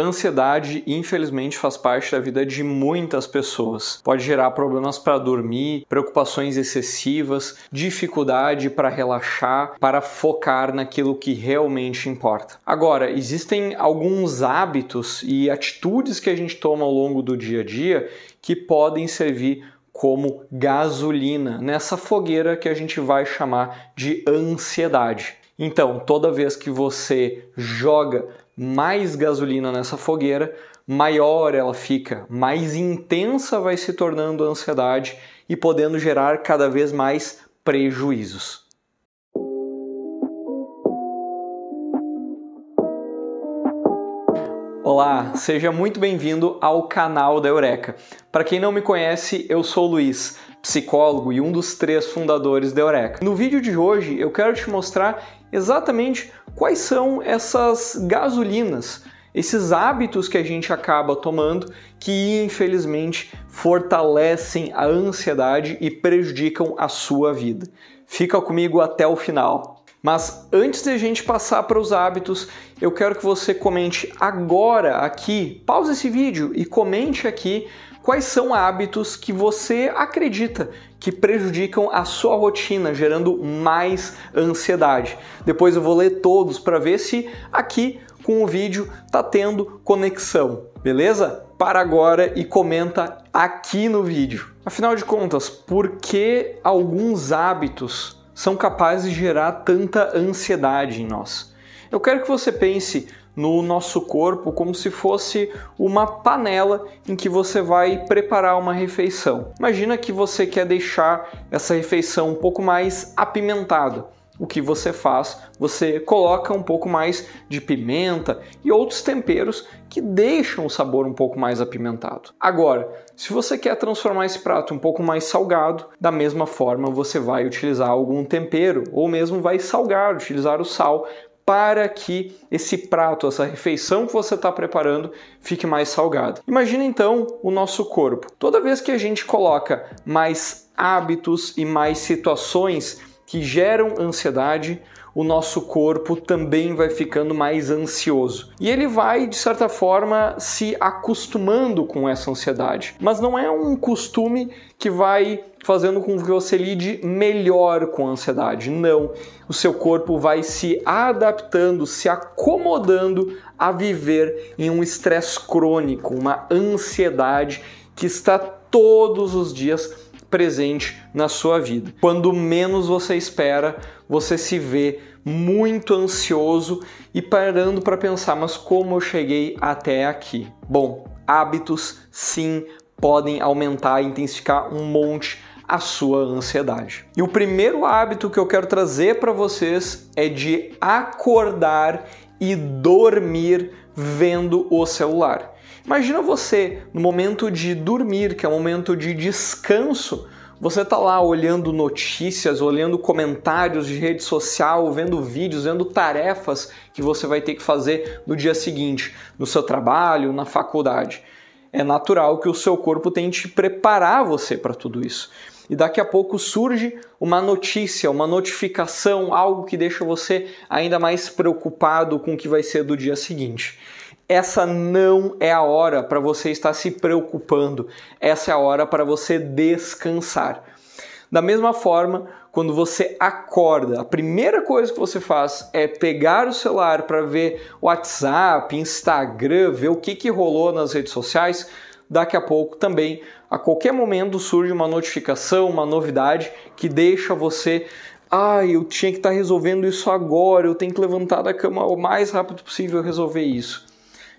Ansiedade, infelizmente, faz parte da vida de muitas pessoas. Pode gerar problemas para dormir, preocupações excessivas, dificuldade para relaxar, para focar naquilo que realmente importa. Agora, existem alguns hábitos e atitudes que a gente toma ao longo do dia a dia que podem servir como gasolina nessa fogueira que a gente vai chamar de ansiedade. Então, toda vez que você joga mais gasolina nessa fogueira, maior ela fica, mais intensa vai se tornando a ansiedade e podendo gerar cada vez mais prejuízos. Olá, seja muito bem-vindo ao canal da Eureka. Para quem não me conhece, eu sou o Luiz, psicólogo e um dos três fundadores da Eureka. No vídeo de hoje eu quero te mostrar exatamente quais são essas gasolinas, esses hábitos que a gente acaba tomando que infelizmente fortalecem a ansiedade e prejudicam a sua vida. Fica comigo até o final. Mas antes de a gente passar para os hábitos, eu quero que você comente agora aqui, pause esse vídeo e comente aqui quais são hábitos que você acredita que prejudicam a sua rotina, gerando mais ansiedade. Depois eu vou ler todos para ver se aqui com o vídeo tá tendo conexão, beleza? Para agora e comenta aqui no vídeo. Afinal de contas, por que alguns hábitos são capazes de gerar tanta ansiedade em nós? Eu quero que você pense no nosso corpo como se fosse uma panela em que você vai preparar uma refeição. Imagina que você quer deixar essa refeição um pouco mais apimentada. O que você faz? Você coloca um pouco mais de pimenta e outros temperos que deixam o sabor um pouco mais apimentado. Agora, se você quer transformar esse prato um pouco mais salgado, da mesma forma você vai utilizar algum tempero ou mesmo vai salgar, utilizar o sal para que esse prato, essa refeição que você está preparando, fique mais salgada. Imagina então o nosso corpo. Toda vez que a gente coloca mais hábitos e mais situações que geram ansiedade, o nosso corpo também vai ficando mais ansioso. E ele vai, de certa forma, se acostumando com essa ansiedade. Mas não é um costume que vai fazendo com que você lide melhor com a ansiedade. Não. O seu corpo vai se adaptando, se acomodando a viver em um estresse crônico, uma ansiedade que está todos os dias presente na sua vida. Quando menos você espera, você se vê muito ansioso e parando para pensar, mas como eu cheguei até aqui? Bom, hábitos sim podem aumentar e intensificar um monte a sua ansiedade. E o primeiro hábito que eu quero trazer para vocês é de acordar e dormir vendo o celular. Imagina você no momento de dormir, que é um momento de descanso, você tá lá olhando notícias, olhando comentários de rede social, vendo vídeos, vendo tarefas que você vai ter que fazer no dia seguinte, no seu trabalho, na faculdade. É natural que o seu corpo tente preparar você para tudo isso e daqui a pouco surge uma notícia, uma notificação, algo que deixa você ainda mais preocupado com o que vai ser do dia seguinte. Essa não é a hora para você estar se preocupando, essa é a hora para você descansar. Da mesma forma, quando você acorda, a primeira coisa que você faz é pegar o celular para ver WhatsApp, Instagram, ver o que, que rolou nas redes sociais daqui a pouco também, a qualquer momento surge uma notificação, uma novidade que deixa você ah, eu tinha que estar tá resolvendo isso agora, eu tenho que levantar da cama o mais rápido possível resolver isso.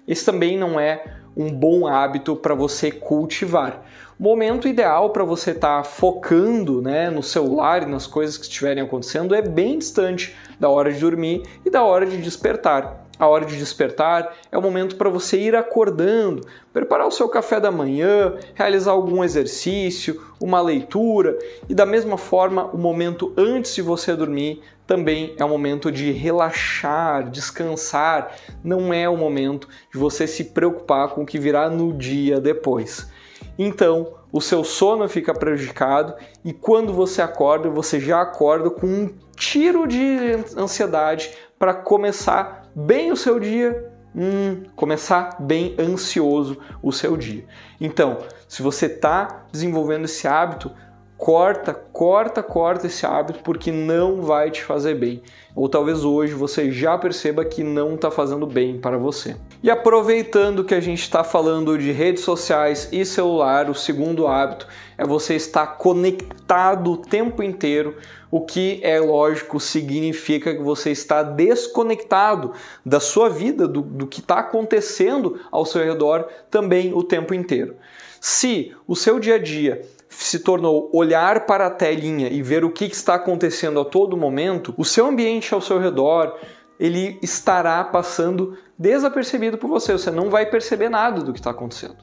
Esse também não é um bom hábito para você cultivar. O momento ideal para você estar tá focando né, no celular e nas coisas que estiverem acontecendo é bem distante da hora de dormir e da hora de despertar a hora de despertar, é o momento para você ir acordando, preparar o seu café da manhã, realizar algum exercício, uma leitura e da mesma forma, o momento antes de você dormir também é o momento de relaxar, descansar, não é o momento de você se preocupar com o que virá no dia depois. Então, o seu sono fica prejudicado e quando você acorda, você já acorda com um tiro de ansiedade para começar bem o seu dia hum, começar bem ansioso o seu dia. Então, se você está desenvolvendo esse hábito, corta, corta, corta esse hábito porque não vai te fazer bem. Ou talvez hoje você já perceba que não está fazendo bem para você. E aproveitando que a gente está falando de redes sociais e celular, o segundo hábito é você estar conectado o tempo inteiro, o que é lógico significa que você está desconectado da sua vida, do, do que está acontecendo ao seu redor também o tempo inteiro. Se o seu dia a dia se tornou olhar para a telinha e ver o que está acontecendo a todo momento, o seu ambiente ao seu redor ele estará passando desapercebido por você. Você não vai perceber nada do que está acontecendo.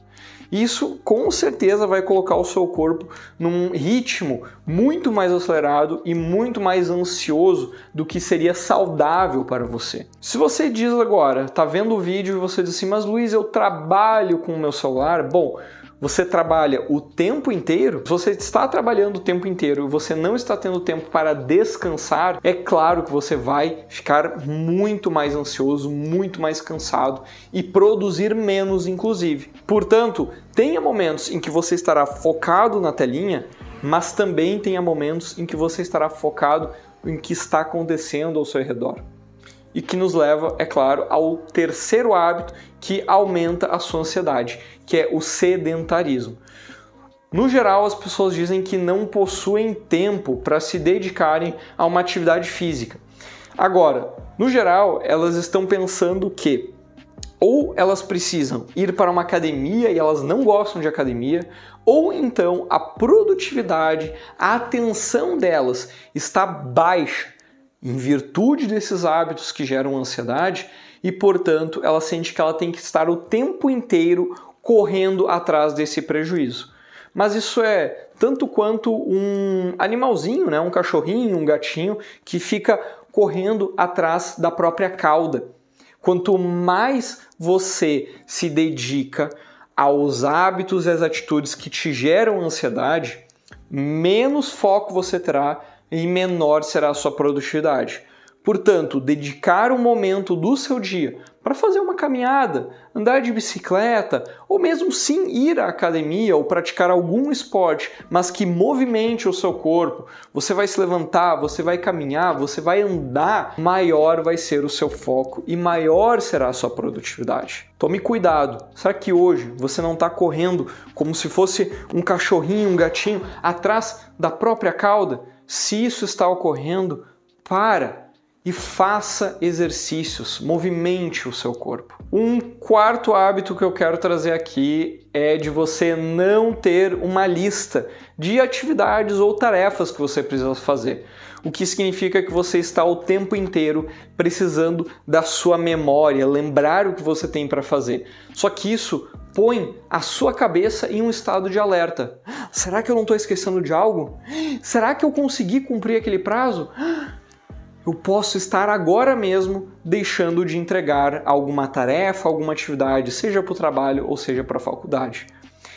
Isso com certeza vai colocar o seu corpo num ritmo muito mais acelerado e muito mais ansioso do que seria saudável para você. Se você diz agora, tá vendo o vídeo e você diz assim, mas Luiz, eu trabalho com o meu celular, bom, você trabalha o tempo inteiro, se você está trabalhando o tempo inteiro e você não está tendo tempo para descansar, é claro que você vai ficar muito mais ansioso, muito mais cansado e produzir menos, inclusive. Portanto, tenha momentos em que você estará focado na telinha, mas também tenha momentos em que você estará focado em que está acontecendo ao seu redor e que nos leva, é claro, ao terceiro hábito que aumenta a sua ansiedade, que é o sedentarismo. No geral, as pessoas dizem que não possuem tempo para se dedicarem a uma atividade física. Agora, no geral, elas estão pensando que ou elas precisam ir para uma academia e elas não gostam de academia, ou então a produtividade, a atenção delas está baixa em virtude desses hábitos que geram ansiedade e, portanto, ela sente que ela tem que estar o tempo inteiro correndo atrás desse prejuízo. Mas isso é tanto quanto um animalzinho, né? um cachorrinho, um gatinho que fica correndo atrás da própria cauda. Quanto mais você se dedica aos hábitos e às atitudes que te geram ansiedade, menos foco você terá e menor será a sua produtividade. Portanto, dedicar um momento do seu dia para fazer uma caminhada, andar de bicicleta, ou mesmo sim ir à academia ou praticar algum esporte, mas que movimente o seu corpo. Você vai se levantar, você vai caminhar, você vai andar, maior vai ser o seu foco e maior será a sua produtividade. Tome cuidado. Será que hoje você não está correndo como se fosse um cachorrinho, um gatinho atrás da própria cauda? Se isso está ocorrendo, para e faça exercícios, movimente o seu corpo. Um quarto hábito que eu quero trazer aqui é de você não ter uma lista de atividades ou tarefas que você precisa fazer. O que significa que você está o tempo inteiro precisando da sua memória, lembrar o que você tem para fazer. Só que isso põe a sua cabeça em um estado de alerta. Será que eu não estou esquecendo de algo? Será que eu consegui cumprir aquele prazo? Eu posso estar agora mesmo deixando de entregar alguma tarefa, alguma atividade, seja para o trabalho ou seja para a faculdade.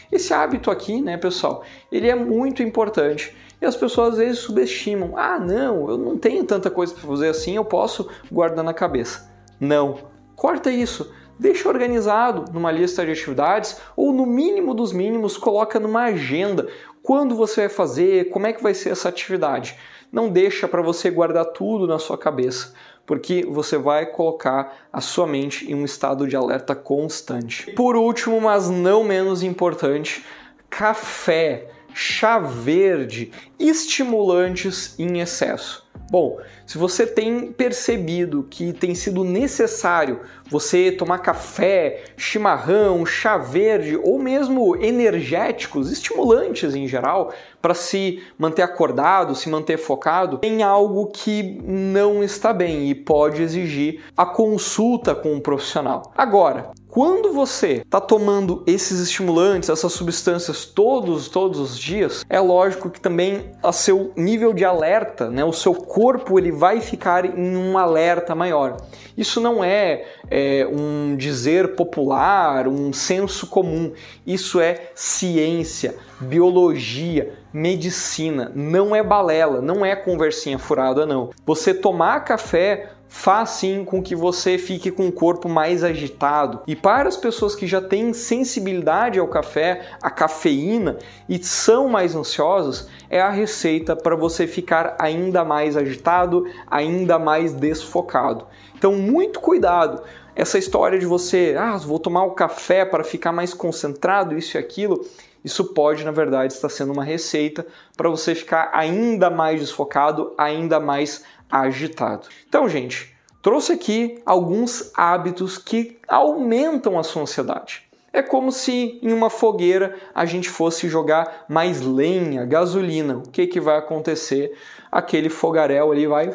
Esse hábito aqui, né, pessoal, ele é muito importante e as pessoas às vezes subestimam. Ah, não, eu não tenho tanta coisa para fazer assim, eu posso guardar na cabeça. Não, corta isso. Deixa organizado numa lista de atividades ou no mínimo dos mínimos coloca numa agenda quando você vai fazer, como é que vai ser essa atividade. Não deixa para você guardar tudo na sua cabeça, porque você vai colocar a sua mente em um estado de alerta constante. Por último, mas não menos importante, café, chá verde, estimulantes em excesso. Bom, se você tem percebido que tem sido necessário você tomar café, chimarrão, chá verde ou mesmo energéticos, estimulantes em geral, para se manter acordado, se manter focado, tem algo que não está bem e pode exigir a consulta com um profissional. Agora, quando você está tomando esses estimulantes, essas substâncias todos, todos os dias, é lógico que também a seu nível de alerta, né, o seu corpo ele vai ficar em um alerta maior. Isso não é, é um dizer popular, um senso comum. Isso é ciência, biologia, medicina. Não é balela, não é conversinha furada, não. Você tomar café faz sim com que você fique com o corpo mais agitado. E para as pessoas que já têm sensibilidade ao café, à cafeína e são mais ansiosas, é a receita para você ficar ainda mais agitado, ainda mais desfocado. Então, muito cuidado. Essa história de você, ah, vou tomar o café para ficar mais concentrado, isso e aquilo, isso pode, na verdade, estar sendo uma receita para você ficar ainda mais desfocado, ainda mais agitado. Então, gente, trouxe aqui alguns hábitos que aumentam a sua ansiedade. É como se em uma fogueira a gente fosse jogar mais lenha, gasolina. O que, que vai acontecer? Aquele fogaréu ali vai,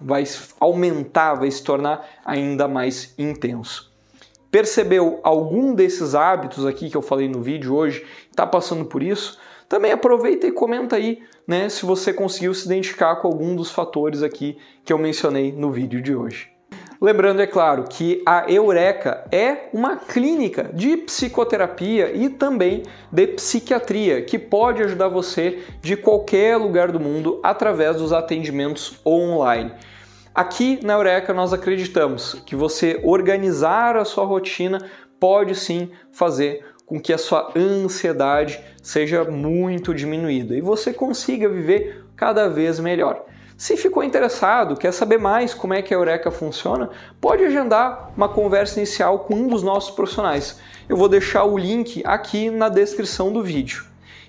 vai aumentar, vai se tornar ainda mais intenso. Percebeu algum desses hábitos aqui que eu falei no vídeo hoje? Está passando por isso? Também aproveita e comenta aí, né, se você conseguiu se identificar com algum dos fatores aqui que eu mencionei no vídeo de hoje. Lembrando, é claro, que a Eureka é uma clínica de psicoterapia e também de psiquiatria que pode ajudar você de qualquer lugar do mundo através dos atendimentos online. Aqui na Eureka nós acreditamos que você organizar a sua rotina pode sim fazer com que a sua ansiedade seja muito diminuída e você consiga viver cada vez melhor. Se ficou interessado, quer saber mais como é que a Eureka funciona, pode agendar uma conversa inicial com um dos nossos profissionais. Eu vou deixar o link aqui na descrição do vídeo.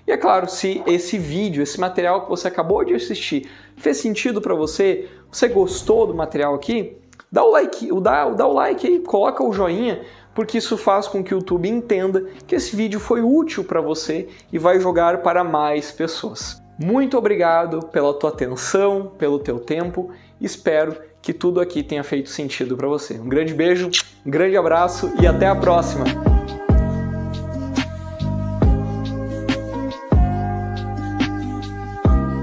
E é claro, se esse vídeo, esse material que você acabou de assistir, fez sentido para você, você gostou do material aqui, dá o like, dá, dá o like aí, coloca o joinha, porque isso faz com que o YouTube entenda que esse vídeo foi útil para você e vai jogar para mais pessoas. Muito obrigado pela tua atenção, pelo teu tempo. Espero que tudo aqui tenha feito sentido para você. Um grande beijo, um grande abraço e até a próxima.